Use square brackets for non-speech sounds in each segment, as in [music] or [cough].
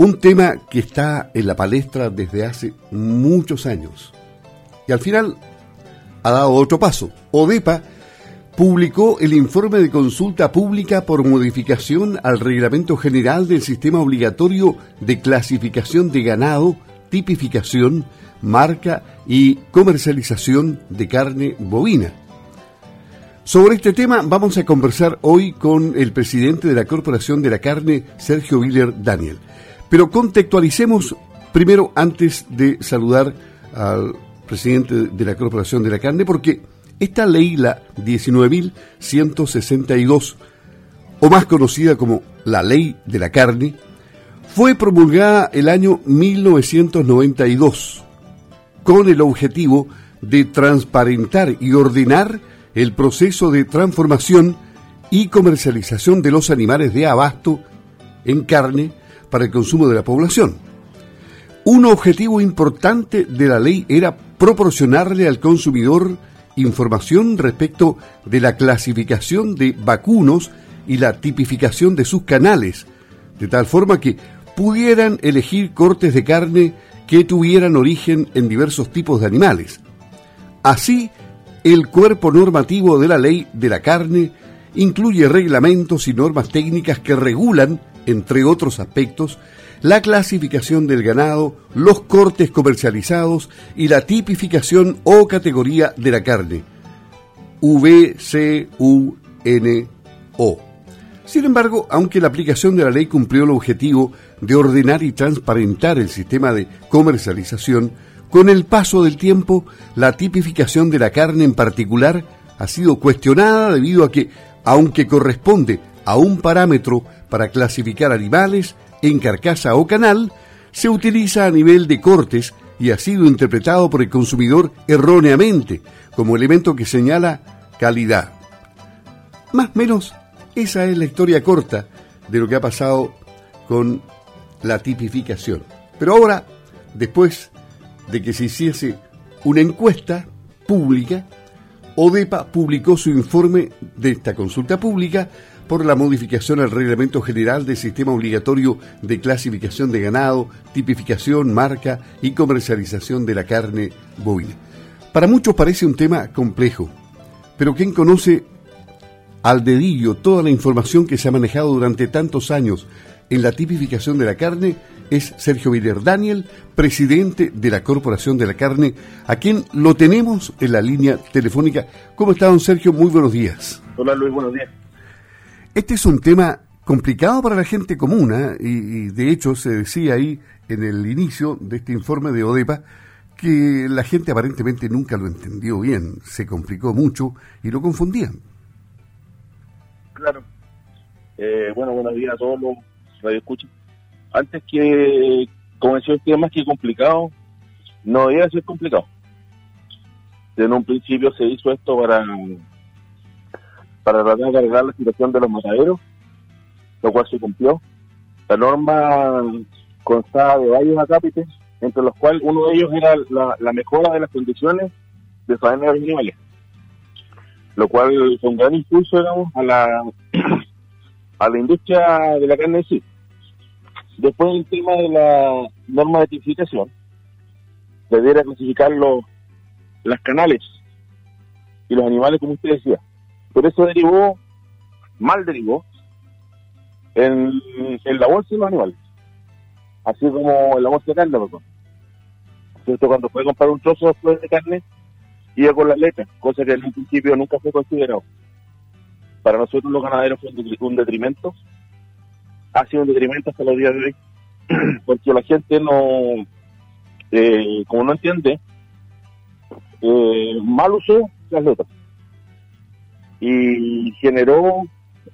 Un tema que está en la palestra desde hace muchos años. Y al final ha dado otro paso. ODEPA publicó el informe de consulta pública por modificación al Reglamento General del Sistema Obligatorio de Clasificación de Ganado, Tipificación, Marca y Comercialización de Carne Bovina. Sobre este tema vamos a conversar hoy con el presidente de la Corporación de la Carne, Sergio Willer Daniel. Pero contextualicemos primero antes de saludar al presidente de la Corporación de la Carne, porque esta ley, la 19.162, o más conocida como la Ley de la Carne, fue promulgada el año 1992 con el objetivo de transparentar y ordenar el proceso de transformación y comercialización de los animales de abasto en carne para el consumo de la población. Un objetivo importante de la ley era proporcionarle al consumidor información respecto de la clasificación de vacunos y la tipificación de sus canales, de tal forma que pudieran elegir cortes de carne que tuvieran origen en diversos tipos de animales. Así, el cuerpo normativo de la ley de la carne incluye reglamentos y normas técnicas que regulan entre otros aspectos, la clasificación del ganado, los cortes comercializados y la tipificación o categoría de la carne. VCUNO. Sin embargo, aunque la aplicación de la ley cumplió el objetivo de ordenar y transparentar el sistema de comercialización, con el paso del tiempo, la tipificación de la carne en particular ha sido cuestionada debido a que, aunque corresponde a un parámetro para clasificar animales en carcasa o canal, se utiliza a nivel de cortes y ha sido interpretado por el consumidor erróneamente como elemento que señala calidad. Más o menos, esa es la historia corta de lo que ha pasado con la tipificación. Pero ahora, después de que se hiciese una encuesta pública, ODEPA publicó su informe de esta consulta pública por la modificación al Reglamento General del Sistema Obligatorio de Clasificación de Ganado, Tipificación, Marca y Comercialización de la Carne Bovina. Para muchos parece un tema complejo, pero quien conoce al dedillo toda la información que se ha manejado durante tantos años en la tipificación de la carne es Sergio Viller Daniel, presidente de la Corporación de la Carne, a quien lo tenemos en la línea telefónica. ¿Cómo está, don Sergio? Muy buenos días. Hola, Luis, buenos días. Este es un tema complicado para la gente común ¿eh? y, de hecho se decía ahí en el inicio de este informe de ODEPA que la gente aparentemente nunca lo entendió bien, se complicó mucho y lo confundían. Claro. Eh, bueno, buenos días a todos los radioescuchas. Antes que, como decía usted, más que complicado, no debía ser complicado. En un principio se hizo esto para para tratar de arreglar la situación de los mataderos, lo cual se cumplió. La norma constaba de varios acápites, entre los cuales uno de ellos era la, mejora de las condiciones de faena de animales, lo cual fue un gran impulso a la [clears throat] a la industria de la carne en sí. Después el tema de la norma de tipificación, debiera clasificar los, las canales y los animales, como usted decía. Por eso derivó, mal derivó, en, la bolsa de los animales. Así como en la bolsa de carne, perdón. ¿Cierto? Cuando fue comprar un trozo de carne, iba con las letras, cosa que en un principio nunca fue considerado. Para nosotros los ganaderos fue un detrimento, ha sido un detrimento hasta los días de hoy, [clears throat] porque la gente no, eh, como no entiende, eh, mal usó las letras y generó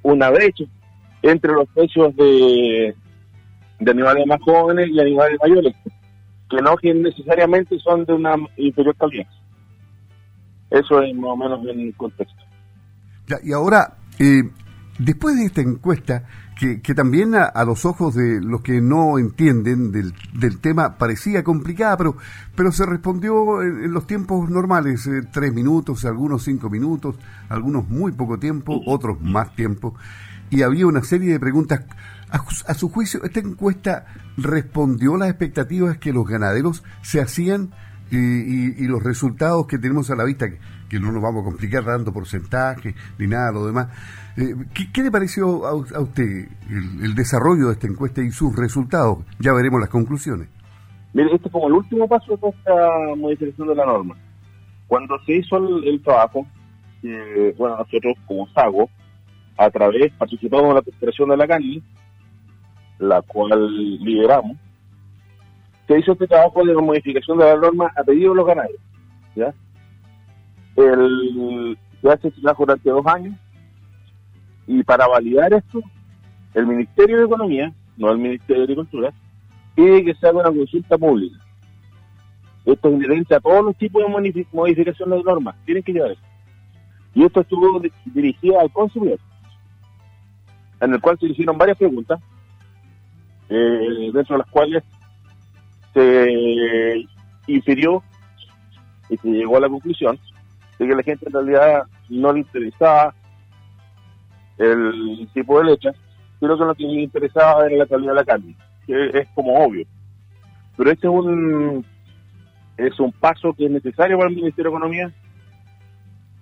una brecha entre los precios de, de animales más jóvenes y animales mayores, que no necesariamente son de una inferior calidad. Eso es más o menos el contexto. y ahora, eh, después de esta encuesta, que, también a, los ojos de los que no entienden del, del tema parecía complicada, pero, pero se respondió en, los tiempos normales, eh, tres minutos, algunos cinco minutos, algunos muy poco tiempo, otros más tiempo. y había una serie de preguntas. A, su juicio, ¿esta encuesta respondió las expectativas que los ganaderos se hacían y, los resultados que tenemos a la vista, que, no nos vamos a complicar dando porcentajes ni nada lo demás? Eh, ¿qué, le pareció a, usted el, desarrollo de esta encuesta y sus resultados? Ya veremos las conclusiones. Mire, este es como el último paso de esta modificación de la norma. Cuando se hizo el, trabajo, bueno, nosotros como SAGO, a través, participamos en la preparación de la CANI, la cual lideramos, se hizo este trabajo de modificación de la norma a pedido de los ganaderos. ¿ya? El, este trabajo durante dos años y para validar esto, el Ministerio de Economía, no el Ministerio de Agricultura, pide que se haga una consulta pública. Esto es inherente a todos los tipos de modificaciones de normas. Tienen que llevar eso. Y esto estuvo dirigido al consumidor, en el cual se hicieron varias preguntas, eh, dentro de las cuales se infirió y se llegó a la conclusión de que la gente en realidad no le interesaba el tipo de leche, pero que lo que le interesaba era la calidad de la carne, que es como obvio. Pero este es un es un paso que es necesario para el Ministerio de Economía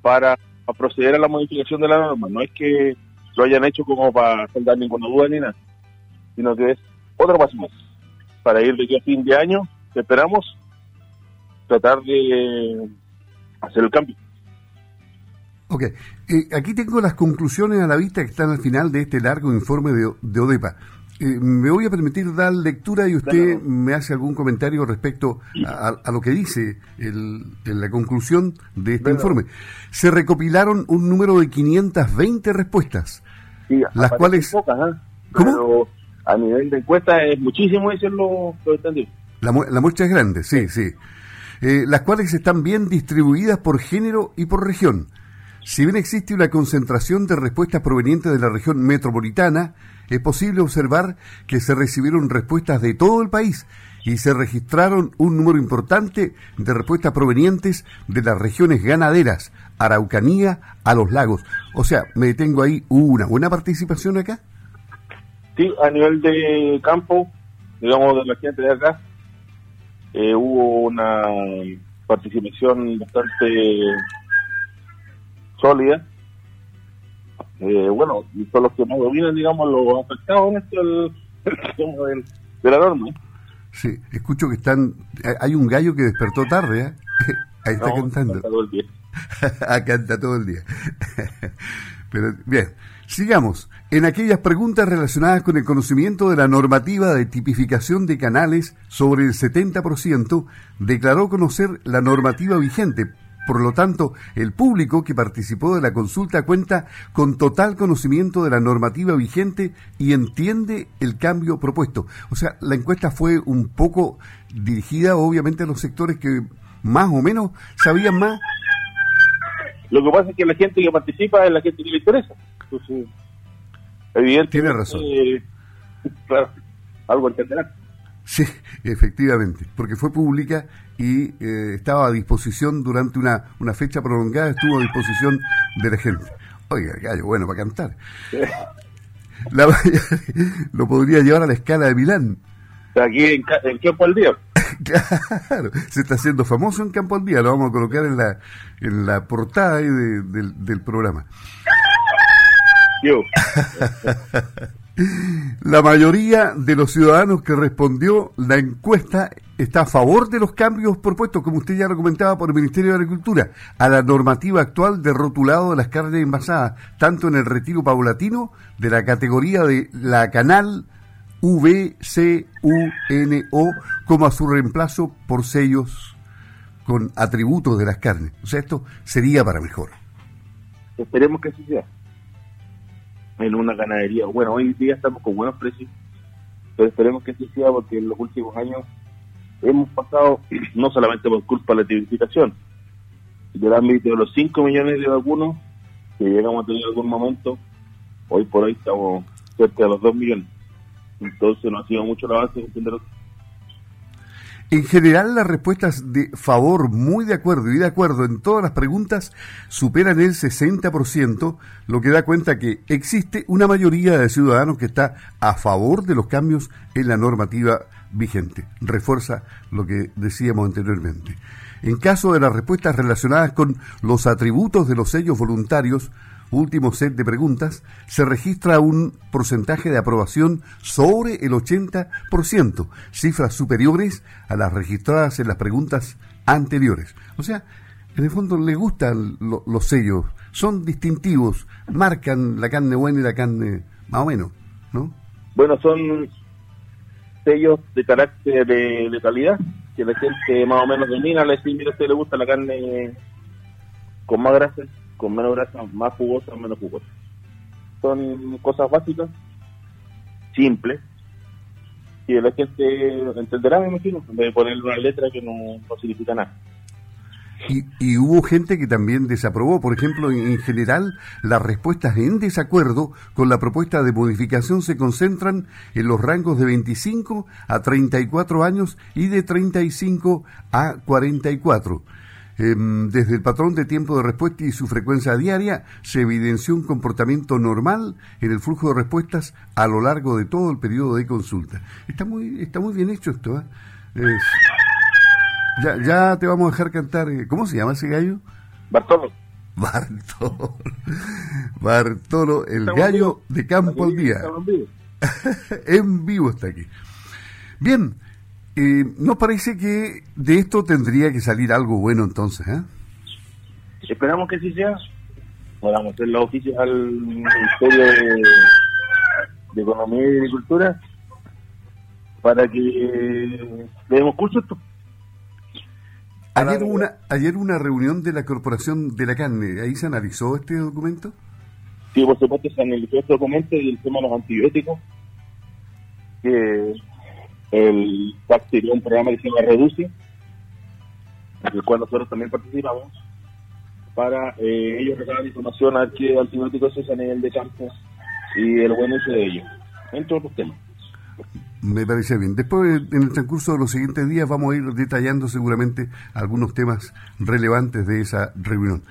para, proceder a la modificación de la norma. No es que lo hayan hecho como para dar ninguna duda ni nada, sino que es otro paso más para ir de aquí a fin de año, esperamos tratar de hacer el cambio. Ok, eh, aquí tengo las conclusiones a la vista que están al final de este largo informe de, de ODEPA. Eh, me voy a permitir dar lectura y usted me hace algún comentario respecto a, lo que dice en la conclusión de este informe. Se recopilaron un número de 520 respuestas, las cuales... ¿ah? ¿Cómo? a nivel de encuesta es muchísimo, eso es lo, La, la, muestra es grande, sí, sí. Eh, las cuales están bien distribuidas por género y por región. Si bien existe una concentración de respuestas provenientes de la región metropolitana, es posible observar que se recibieron respuestas de todo el país y se registraron un número importante de respuestas provenientes de las regiones ganaderas, Araucanía a los lagos. O sea, me detengo ahí, ¿hubo una buena participación acá? Sí, a nivel de campo, digamos de la gente de acá, eh, hubo una participación bastante sólida eh, bueno, son los que más dominan, digamos, los afectados en esto [laughs] del, de la norma. Sí, escucho que están. Hay un gallo que despertó tarde, ¿eh? [laughs] Ahí está cantando. Canta todo el día. [laughs] Canta todo el día. Pero bien, sigamos. En aquellas preguntas relacionadas con el conocimiento de la normativa de tipificación de canales, sobre el 70% declaró conocer la normativa vigente, por lo tanto, el público que participó de la consulta cuenta con total conocimiento de la normativa vigente y entiende el cambio propuesto. O sea, la encuesta fue un poco dirigida obviamente a los sectores que más o menos sabían más. Lo que pasa es que la gente que participa es la gente que le interesa. Entonces, evidentemente, Tiene razón. [laughs] claro, algo entenderán. Sí, efectivamente, porque fue pública y eh, estaba a disposición durante una, una fecha prolongada, estuvo a disposición de la gente. Oiga, gallo, bueno para cantar. [laughs] [laughs] lo podría llevar a la escala de Milán. Aquí en, en Campo al Día. [laughs] claro, se está haciendo famoso en Campo al Día, lo vamos a colocar en la, en la portada del, del programa. Yo. La mayoría de los ciudadanos que respondió la encuesta está a favor de los cambios propuestos, como usted ya lo comentaba, por el Ministerio de Agricultura, a la normativa actual de rotulado de las carnes envasadas, tanto en el retiro paulatino de la categoría de la canal VCUNO, como a su reemplazo por sellos con atributos de las carnes. O sea, esto sería para mejor. Esperemos que así sea en una ganadería. Bueno, hoy día estamos con buenos precios, pero esperemos que así sea porque en los últimos años hemos pasado, [clears throat] no solamente por culpa de la tipificación, del ámbito de los 5 millones de vacunos que llegamos a tener en algún momento, hoy por hoy estamos cerca de los 2 millones. Entonces no ha sido mucho el avance en En general, las respuestas de favor, muy de acuerdo y de acuerdo en todas las preguntas superan el 60%, lo que da cuenta que existe una mayoría de ciudadanos que está a favor de los cambios en la normativa vigente. Refuerza lo que decíamos anteriormente. En caso de las respuestas relacionadas con los atributos de los sellos voluntarios, último set de preguntas, se registra un porcentaje de aprobación sobre el 80%, cifras superiores a las registradas en las preguntas anteriores. O sea, en el fondo le gustan los sellos, son distintivos, marcan la carne buena y la carne más o menos, ¿no? Bueno, son sellos de carácter de, calidad, que la gente más o menos domina, le dice, mira, usted le gusta la carne con más grasa, con menos grasa, más jugosa, menos jugosa. Son cosas básicas, simples, y la gente entenderá, me imagino, de poner una letra que no, significa nada. Y, hubo gente que también desaprobó. Por ejemplo, en, general, las respuestas en desacuerdo con la propuesta de modificación se concentran en los rangos de 25 a 34 años y de 35 a 44. Em, desde el patrón de tiempo de respuesta y su frecuencia diaria, se evidenció un comportamiento normal en el flujo de respuestas a lo largo de todo el periodo de consulta. Está muy, está muy bien hecho esto. ¿eh? ya, ya te vamos a dejar cantar. Eh, ¿Cómo se llama ese gallo? Bartolo. Bartolo. [laughs] Bartolo, el gallo de campo al día. [laughs] en vivo está aquí. Bien, eh, ¿Nos parece que de esto tendría que salir algo bueno entonces? ¿eh? Esperamos que sí sea. Podamos hacer los oficios al Ministerio de, Economía y Agricultura para que le demos curso esto. Ayer hubo una, ayer una reunión de la Corporación de la Carne, ¿ahí se analizó este documento? Sí, por supuesto se analizó este documento y el tema de los antibióticos, que el PAC tiene un programa que se llama Reduce, en el cual nosotros también participamos, para eh, ellos recabar información a qué antibióticos se usan en el de campo y el buen uso de ellos, entre otros temas. Me parece bien. Después, en el transcurso de los siguientes días, vamos a ir detallando seguramente algunos temas relevantes de esa reunión.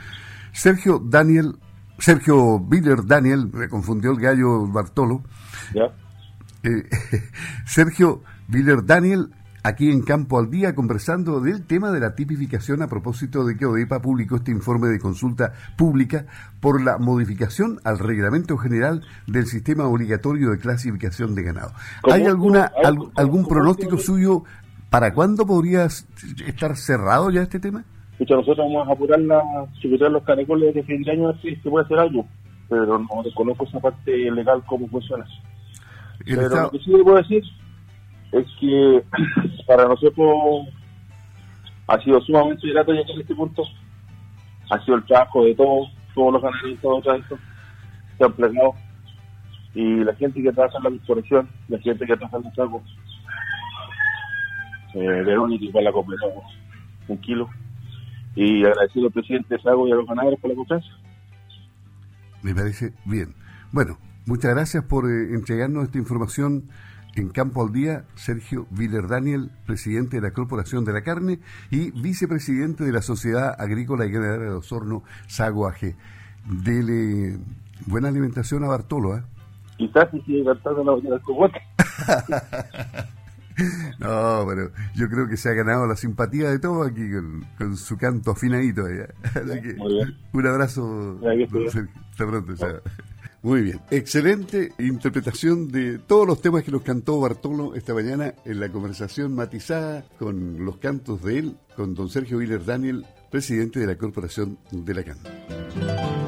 Sergio Daniel, Sergio Biller Daniel, me confundió el gallo Bartolo. ¿Ya? Eh, [laughs] Sergio Biller Daniel, aquí en Campo al Día, conversando del tema de la tipificación a propósito de que ODEPA publicó este informe de consulta pública por la modificación al reglamento general del sistema obligatorio de clasificación de ganado. ¿Hay alguna algún pronóstico suyo para cuándo podría estar cerrado ya este tema? nosotros vamos a apurar la, los caracoles de fin de año a ver si se puede hacer algo, pero no desconozco esa parte legal cómo funciona. Pero lo que sí le puedo decir es que [clears throat] para nosotros ha sido sumamente grato llegar a este punto. Ha sido el trabajo de todos, todos los ganaderos, todos los se han plegado. Y la gente que trabaja en la corporación, la gente que trabaja en el saco, eh, Verónica igual la completamos un kilo. Y agradecido al presidente Sago y a los ganaderos por la confianza. Me parece bien. Bueno, muchas gracias por eh, entregarnos esta información en Campo al Día, Sergio Viller Daniel, presidente de la Corporación de la Carne y vicepresidente de la Sociedad Agrícola y Ganadera de Osorno, Sago AG. Dele buena alimentación a Bartolo, ¿eh? Quizás si sigue cantando la del [laughs] No, pero yo creo que se ha ganado la simpatía de todos aquí con, su canto afinadito. Así que un abrazo. Hasta pronto. Muy bien, excelente interpretación de todos los temas que nos cantó Bartolo esta mañana en la conversación matizada con los cantos de él, con don Sergio Viller Daniel, presidente de la Corporación de la CAN.